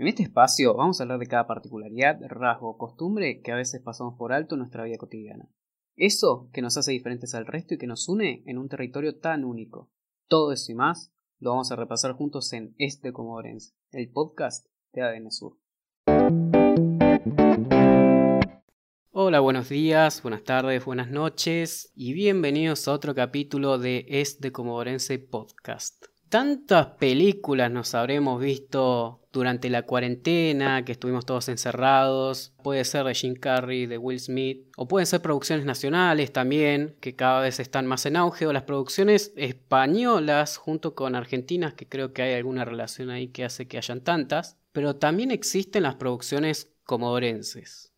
En este espacio vamos a hablar de cada particularidad, rasgo o costumbre que a veces pasamos por alto en nuestra vida cotidiana. Eso que nos hace diferentes al resto y que nos une en un territorio tan único. Todo eso y más lo vamos a repasar juntos en Este Comodorense, el podcast de ADN Sur. Hola, buenos días, buenas tardes, buenas noches y bienvenidos a otro capítulo de Este Comodorense Podcast. Tantas películas nos habremos visto durante la cuarentena, que estuvimos todos encerrados. Puede ser de Jim Carrey, de Will Smith, o pueden ser producciones nacionales también, que cada vez están más en auge, o las producciones españolas junto con argentinas, que creo que hay alguna relación ahí que hace que hayan tantas. Pero también existen las producciones comodorenses.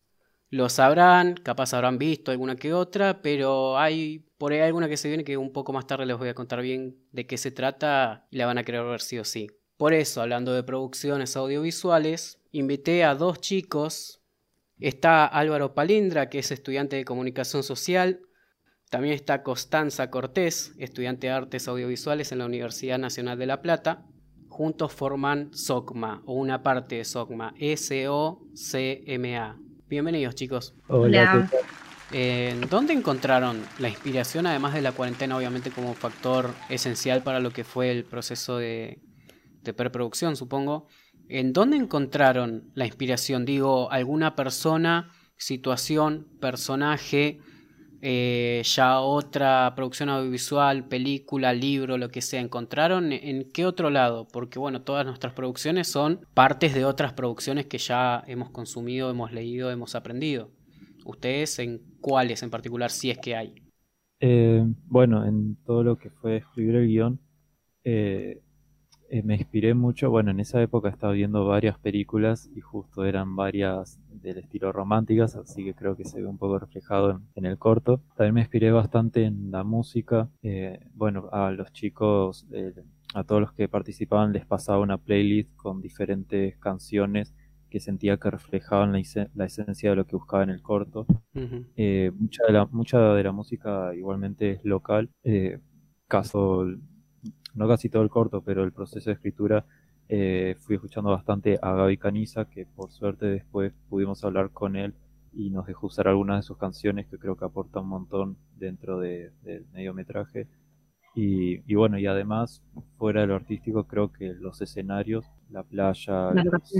Lo sabrán, capaz habrán visto alguna que otra, pero hay por ahí alguna que se viene que un poco más tarde les voy a contar bien de qué se trata y la van a querer ver sí o sí. Por eso, hablando de producciones audiovisuales, invité a dos chicos. Está Álvaro Palindra, que es estudiante de comunicación social. También está Constanza Cortés, estudiante de artes audiovisuales en la Universidad Nacional de La Plata. Juntos forman SOCMA, o una parte de SOCMA, S-O-C-M-A. Bienvenidos chicos. Hola. ¿Dónde encontraron la inspiración, además de la cuarentena, obviamente como factor esencial para lo que fue el proceso de, preproducción, supongo? ¿En dónde encontraron la inspiración? Digo, alguna persona, situación, personaje, eh, ya otra producción audiovisual, película, libro, lo que sea, ¿encontraron en qué otro lado? Porque bueno, todas nuestras producciones son partes de otras producciones que ya hemos consumido, hemos leído, hemos aprendido. ¿Ustedes en cuáles en particular, si es que hay? Eh, bueno, en todo lo que fue escribir el guion, eh, eh, me inspiré mucho, bueno, en esa época estaba viendo varias películas y justo eran varias del estilo románticas, así que creo que se ve un poco reflejado en, el corto. También me inspiré bastante en la música, eh, bueno, a los chicos, eh, a todos los que participaban les pasaba una playlist con diferentes canciones que sentía que reflejaban la, esencia de lo que buscaba en el corto. mucha, de la, mucha de la música igualmente es local. caso no casi todo el corto, pero el proceso de escritura eh, fui escuchando bastante a Gaby Caniza, que por suerte después pudimos hablar con él y nos dejó usar algunas de sus canciones que creo que aporta un montón dentro del mediometraje. Y, bueno, y además, fuera de lo artístico, creo que los escenarios, la playa, los,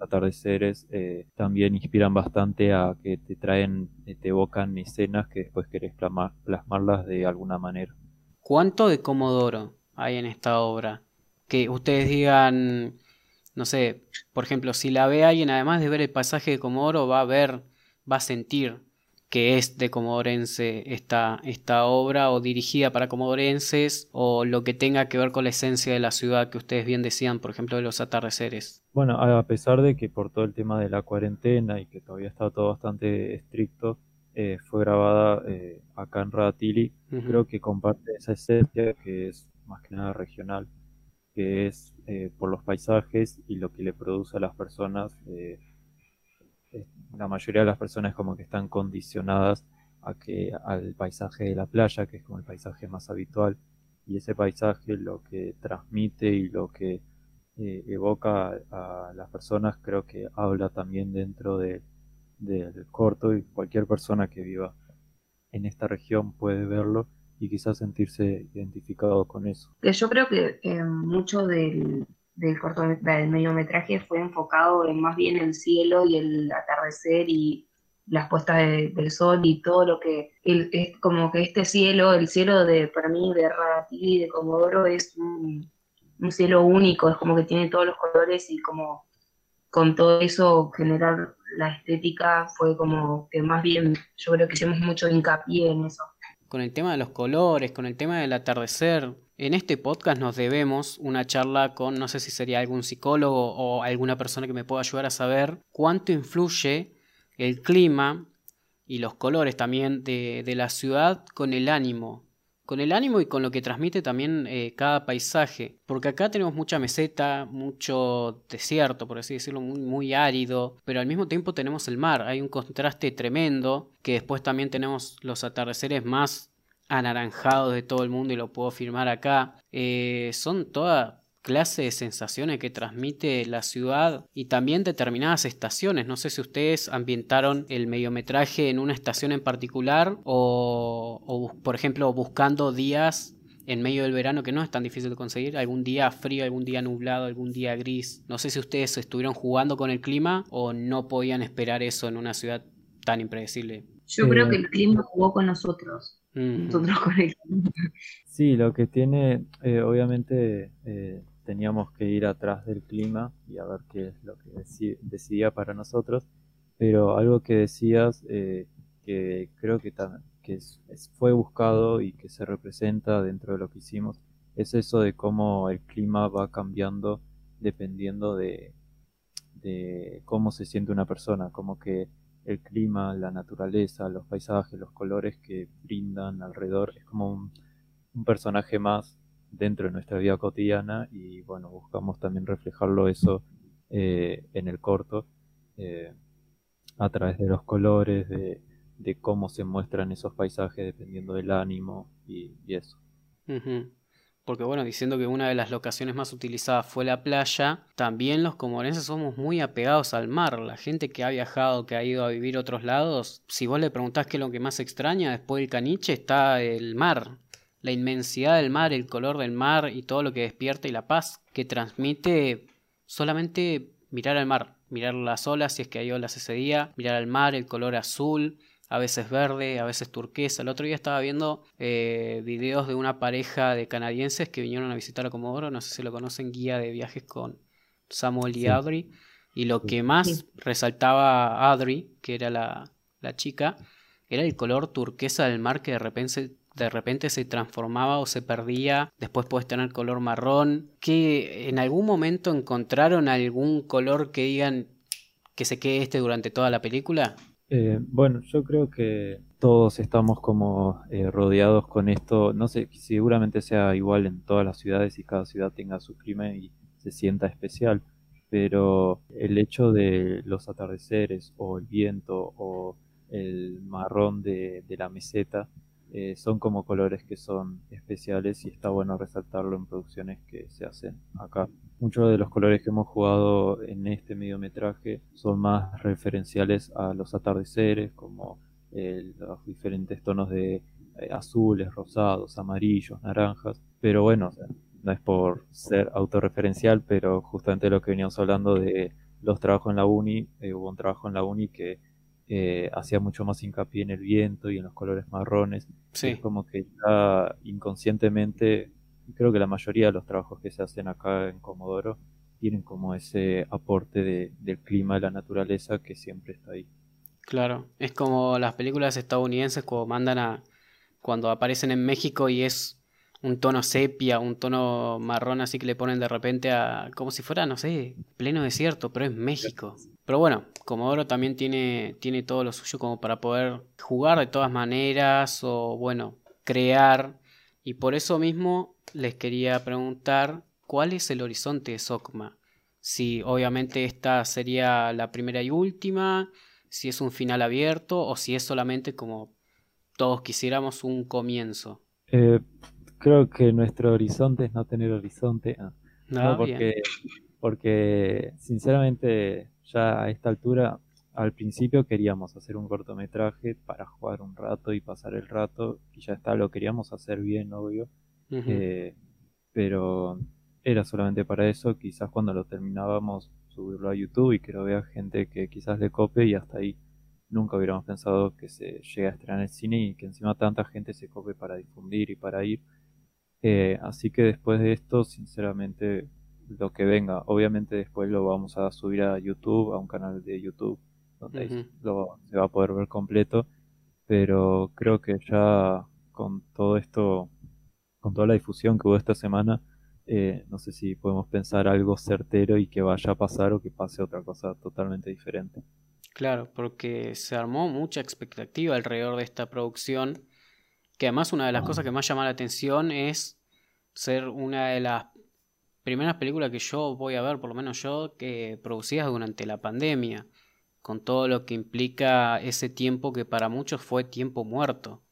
atardeceres, eh, también inspiran bastante a que te traen, eh, te evocan escenas que después querés plasmarlas de alguna manera. ¿Cuánto de Comodoro hay en esta obra. Que ustedes digan, no sé, por ejemplo, si la ve alguien, además de ver el pasaje de Comodoro, va a ver, va a sentir que es de comodorense esta, esta obra o dirigida para comodorenses o lo que tenga que ver con la esencia de la ciudad que ustedes bien decían, por ejemplo, de los atardeceres. Bueno, a pesar de que por todo el tema de la cuarentena y que todavía está todo bastante estricto, eh, fue grabada eh, acá en Radatili, creo que comparte esa esencia que es más que nada regional, que es eh, por los paisajes y lo que le produce a las personas. Eh, la mayoría de las personas como que están condicionadas a que al paisaje de la playa, que es como el paisaje más habitual, y ese paisaje lo que transmite y lo que evoca a, las personas creo que habla también dentro de, corto y cualquier persona que viva en esta región puede verlo y quizás sentirse identificado con eso. Yo creo que eh, mucho del, del, corto, del mediometraje fue enfocado en más bien el cielo y el atardecer y las puestas del sol y todo lo que es como que este cielo, el cielo de para mí de y de Comodoro es un, un, cielo único, es como que tiene todos los colores y como con todo eso generar la estética fue como que más bien yo creo que hicimos mucho hincapié en eso con el tema de los colores, con el tema del atardecer. En este podcast nos debemos una charla con, no sé si sería algún psicólogo o alguna persona que me pueda ayudar a saber cuánto influye el clima y los colores también de, la ciudad con el ánimo. Con el ánimo y con lo que transmite también eh, cada paisaje. Porque acá tenemos mucha meseta, mucho desierto, por así decirlo, muy, árido. Pero al mismo tiempo tenemos el mar. Hay un contraste tremendo. Que después también tenemos los atardeceres más anaranjados de todo el mundo y lo puedo firmar acá. Eh, son todas clase de sensaciones que transmite la ciudad y también determinadas estaciones. No sé si ustedes ambientaron el mediometraje en una estación en particular o, o por ejemplo, buscando días en medio del verano que no es tan difícil de conseguir, algún día frío, algún día nublado, algún día gris. No sé si ustedes estuvieron jugando con el clima o no podían esperar eso en una ciudad tan impredecible. Yo creo que el clima jugó con nosotros. Nosotros con el clima. Sí, lo que tiene, eh, obviamente eh, teníamos que ir atrás del clima y a ver qué es lo que decidía para nosotros, pero algo que decías eh, que creo que, fue buscado y que se representa dentro de lo que hicimos es eso de cómo el clima va cambiando dependiendo de, de cómo se siente una persona, como que el clima, la naturaleza, los paisajes, los colores que brindan alrededor, es como un, personaje más dentro de nuestra vida cotidiana y bueno, buscamos también reflejarlo eso eh, en el corto eh, a través de los colores, de, cómo se muestran esos paisajes dependiendo del ánimo y, eso porque bueno, diciendo que una de las locaciones más utilizadas fue la playa, también los comorenses somos muy apegados al mar. La gente que ha viajado, que ha ido a vivir a otros lados, si vos le preguntás qué es lo que más extraña después del caniche, está el mar. La inmensidad del mar, el color del mar y todo lo que despierta y la paz que transmite solamente mirar al mar, mirar las olas si es que hay olas ese día, mirar al mar, el color azul, a veces verde, a veces turquesa. El otro día estaba viendo eh, videos de una pareja de canadienses que vinieron a visitar a Comodoro, no sé si lo conocen, guía de viajes con Samuel y Audrey. Y lo que más resaltaba a Audrey, que era la, la, chica, era el color turquesa del mar que de repente, de repente se transformaba o se perdía. Después puedes tener color marrón. ¿Que en algún momento encontraron algún color que digan que se quede este durante toda la película? Eh, bueno, yo creo que todos estamos como eh, rodeados con esto. No sé, seguramente sea igual en todas las ciudades y cada ciudad tenga su clima y se sienta especial. Pero el hecho de los atardeceres o el viento o el marrón de la meseta eh, son como colores que son especiales y está bueno resaltarlo en producciones que se hacen acá. Muchos de los colores que hemos jugado en este mediometraje son más referenciales a los atardeceres, como eh, los diferentes tonos de eh, azules, rosados, amarillos, naranjas. Pero bueno, no es por ser autorreferencial, pero justamente lo que veníamos hablando de los trabajos en la uni, hubo un trabajo en la uni que eh, hacía mucho más hincapié en el viento y en los colores marrones. Es como que ya inconscientemente, creo que la mayoría de los trabajos que se hacen acá en Comodoro tienen como ese aporte del clima, de la naturaleza que siempre está ahí. Claro, es como las películas estadounidenses cuando mandan a cuando aparecen en México y es un tono sepia, un tono marrón así que le ponen de repente a como si fuera, no sé, pleno desierto, pero es México. Pero bueno, Comodoro también tiene, tiene todo lo suyo como para poder jugar de todas maneras o bueno, crear. Y por eso mismo les quería preguntar cuál es el horizonte de Sokma. Si obviamente esta sería la primera y última, si es un final abierto o si es solamente como todos quisiéramos un comienzo. Eh, creo que nuestro horizonte es no tener horizonte. Ah, no, porque, porque sinceramente ya a esta altura, al principio queríamos hacer un cortometraje para jugar un rato y pasar el rato, y ya está, lo queríamos hacer bien, obvio. Eh, pero era solamente para eso, quizás cuando lo terminábamos subirlo a YouTube y que lo vea gente que quizás le cope y hasta ahí nunca hubiéramos pensado que se llegue a estrenar en el cine y que encima tanta gente se cope para difundir y para ir. Eh, así que después de esto, sinceramente, lo que venga, obviamente después lo vamos a subir a YouTube, a un canal de YouTube, donde lo, se va a poder ver completo, pero creo que ya con todo esto, con toda la difusión que hubo esta semana, eh, no sé si podemos pensar algo certero y que vaya a pasar o que pase otra cosa totalmente diferente. Claro, porque se armó mucha expectativa alrededor de esta producción que además una de las cosas que más llama la atención es ser una de las primeras películas que yo voy a ver, por lo menos yo, que producidas durante la pandemia, con todo lo que implica ese tiempo que para muchos fue tiempo muerto,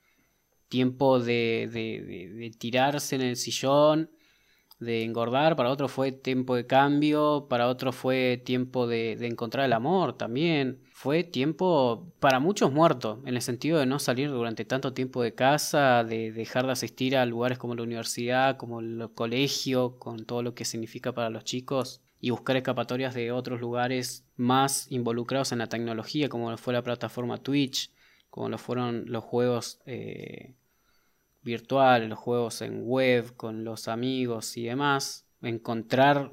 tiempo de, de, de, tirarse en el sillón de engordar, para otros fue tiempo de cambio, para otros fue tiempo de, de encontrar el amor también. Fue tiempo para muchos muertos, en el sentido de no salir durante tanto tiempo de casa, de dejar de asistir a lugares como la universidad, como el colegio, con todo lo que significa para los chicos y buscar escapatorias de otros lugares más involucrados en la tecnología, como lo fue la plataforma Twitch, como lo fueron los juegos eh, virtuales, los juegos en web, con los amigos y demás. Encontrar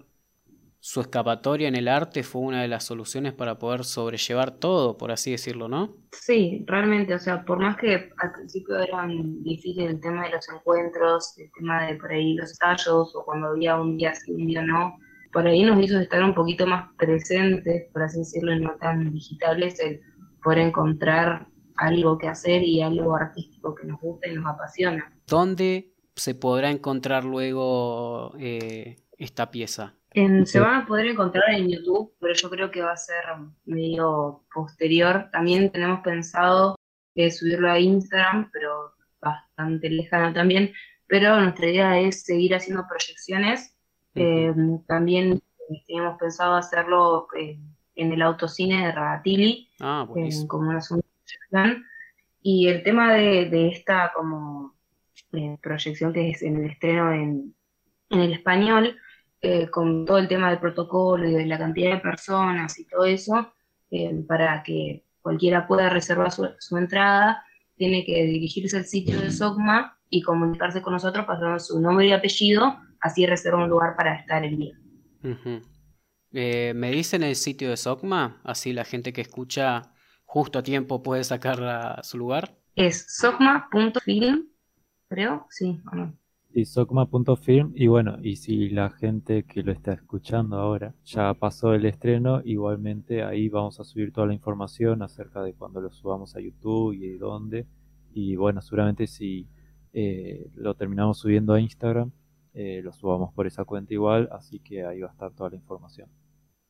su escapatoria en el arte fue una de las soluciones para poder sobrellevar todo, por así decirlo, ¿no? Sí, realmente, o sea, por más que al principio eran difíciles el tema de los encuentros, el tema de por ahí los tallos, o cuando había un día sí, un día no, por ahí nos hizo estar un poquito más presentes, por así decirlo, y no tan digitales, el poder encontrar algo que hacer y algo artístico que nos gusta y nos apasiona. ¿Dónde se podrá encontrar luego eh, esta pieza? se van a poder encontrar en YouTube, pero yo creo que va a ser medio posterior. También tenemos pensado eh, subirlo a Instagram, pero bastante lejano también. Pero nuestra idea es seguir haciendo proyecciones eh, también teníamos pensado hacerlo eh, en el autocine de Ragatili, ah, como una segunda Y el tema de, esta como proyección que es en el estreno en, el español, con todo el tema del protocolo y de la cantidad de personas y todo eso, para que cualquiera pueda reservar su, su, entrada, tiene que dirigirse al sitio de SOCMA y comunicarse con nosotros pasando su nombre y apellido así reserva un lugar para estar el día. Eh, ¿Me dicen el sitio de SOCMA? Así la gente que escucha justo a tiempo puede sacar su lugar. Es socma.film, creo, sí o no. Sí, socma.film y bueno, y si la gente que lo está escuchando ahora ya pasó el estreno, igualmente ahí vamos a subir toda la información acerca de cuando lo subamos a YouTube y de dónde. Y bueno, seguramente si eh, lo terminamos subiendo a Instagram, eh, lo subamos por esa cuenta igual, así que ahí va a estar toda la información.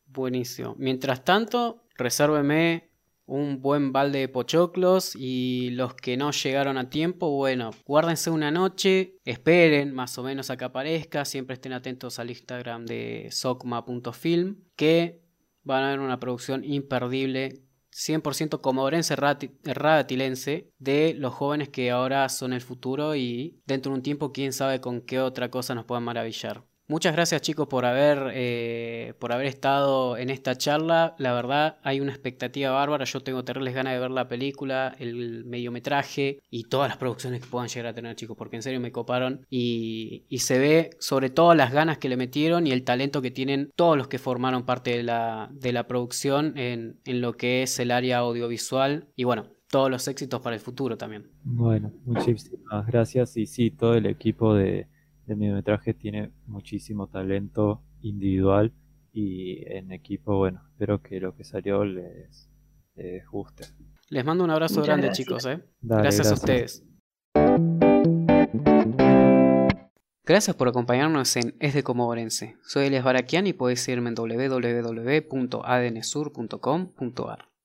Buenísimo. Mientras tanto, resérveme un buen balde de pochoclos y los que no llegaron a tiempo, bueno, guárdense una noche, esperen más o menos a que aparezca, siempre estén atentos al Instagram de socma.film que van a ver una producción imperdible 100% comodorense radatilense de los jóvenes que ahora son el futuro y dentro de un tiempo quién sabe con qué otra cosa nos puedan maravillar. Muchas gracias chicos por haber, eh, por haber estado en esta charla. La verdad hay una expectativa bárbara. Yo tengo terribles ganas de ver la película, el mediometraje y todas las producciones que puedan llegar a tener chicos, porque en serio me coparon. Y, se ve sobre todo las ganas que le metieron y el talento que tienen todos los que formaron parte de la, de la producción en, en lo que es el área audiovisual. Y bueno, todos los éxitos para el futuro también. Bueno, muchísimas gracias. Y sí, todo el equipo de el mediometraje tiene muchísimo talento individual y en equipo, bueno, espero que lo que salió les, guste. Les mando un abrazo grande, chicos. ¿eh? gracias, a ustedes. Gracias por acompañarnos en Es de Comodorense. Soy Elias Barakian y podéis seguirme en www.adnsur.com.ar.